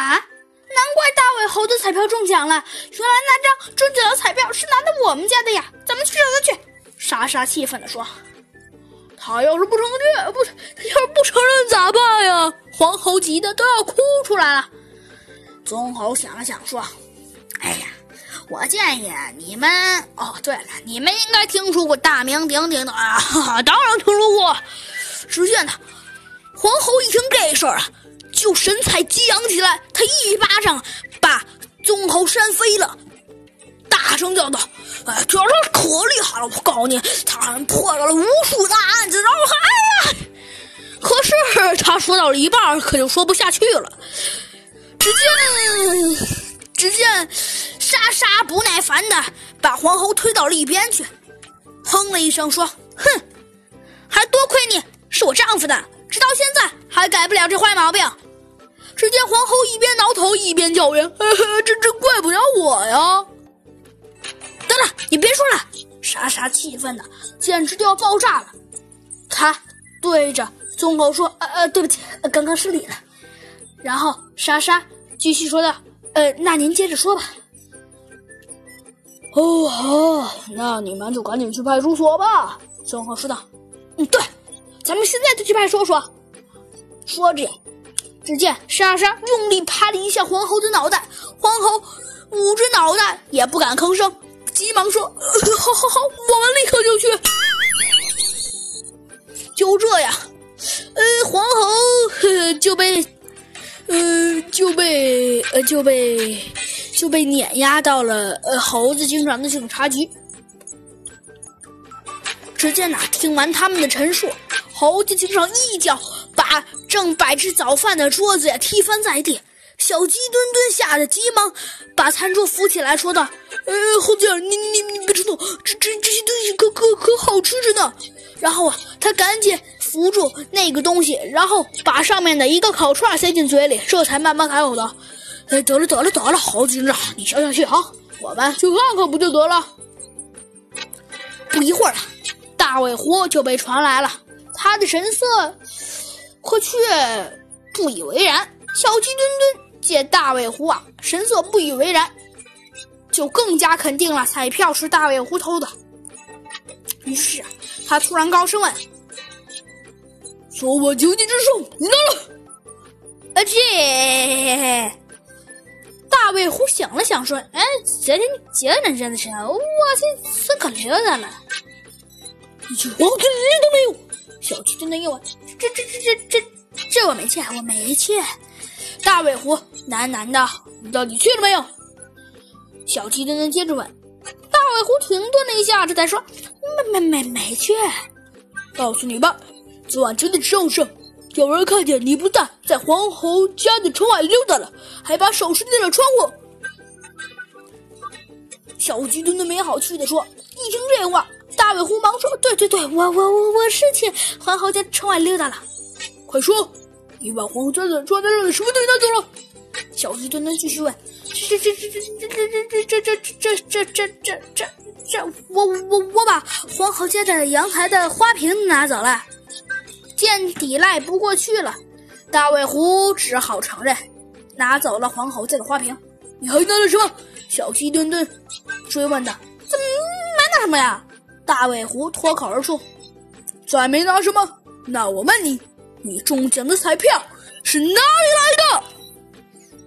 啊，难怪大尾猴的彩票中奖了！原来那张中奖的彩票是拿的我们家的呀！咱们去找他去！莎莎气愤地说：“他要是不承认，不，他要是不承认咋办呀？”黄猴急得都要哭出来了。棕猴想了想说：“哎呀，我建议你们……哦，对了，你们应该听说过大名鼎鼎的啊！当然听说过。”只见他，黄猴一听这事儿啊，就神采激昂起来，他一巴掌把棕猴扇飞了，大声叫道：“哎，这他可厉害了！我告诉你，他还破了无数大案子，然后还哎呀……可是他说到了一半，可就说不下去了。只见，只见莎莎不耐烦的把黄猴推到了一边去，哼了一声说：“哼，还多亏你。”是我丈夫的，直到现在还改不了这坏毛病。只见皇后一边挠头一边叫冤：“ 这这怪不了我呀！”得了，你别说了！莎莎气愤的简直就要爆炸了。她对着棕猴说：“呃呃，对不起，刚刚失礼了。”然后莎莎继续说道：“呃，那您接着说吧。”哦，好，那你们就赶紧去派出所吧。”棕猴说道。“嗯，对。”咱们现在就去派出所。说着，只见莎莎用力拍了一下黄猴的脑袋，黄猴捂着脑袋也不敢吭声，急忙说：“好好好，我们立刻就去。”就这样，呃，黄猴就被，呃，就被，呃，就被，就被碾压到了呃猴子警长的警察局。只见呐，听完他们的陈述。猴子警长一脚把正摆着早饭的桌子呀踢翻在地，小鸡墩墩吓得急忙把餐桌扶起来，说道：“呃，猴子，你你你别冲动，这这这些东西可可可好吃着呢。”然后啊，他赶紧扶住那个东西，然后把上面的一个烤串塞进嘴里，这才慢慢开口道：“哎，得了得了得了，猴子警长，你消消气啊，我们去看看不就得了？”不一会儿，大尾狐就被传来了。他的神色可却不以为然。小鸡墩墩见大尾狐啊，神色不以为然，就更加肯定了彩票是大尾狐偷的。于是他突然高声问：“说我九级之兽，你拿了？”啊，这大尾狐想了想说：“哎，这天你真真的是，我这是可溜达了，一句黄金都没有。”小鸡墩墩又问：“这、这、这、这、这、这我没去，我没去。”大尾狐喃喃道：“你到底去了没有？”小鸡墩墩接着问。大尾狐停顿了一下，这才说：“没、没、没、没去。”告诉你吧，昨晚真的上午有人看见你不但在黄猴家的窗外溜达了，还把手伸进了窗户。小鸡墩墩没好气的说：“一听这话。”大尾狐忙说：“对对对，我我我我是去黄猴家窗外溜达了。快说，你把黄猴家的窗上的什么东西拿走了？”小鸡墩墩继续问：“这这这这这这这这这这这这这这这我我我把黄猴家的阳台的花瓶拿走了。”见抵赖不过去了，大尾狐只好承认拿走了黄猴家的花瓶。你还拿了什么？小鸡墩墩追问道：“怎么没拿什么呀？”大尾狐脱口而出：“再没拿什么？那我问你，你中奖的彩票是哪里来的？”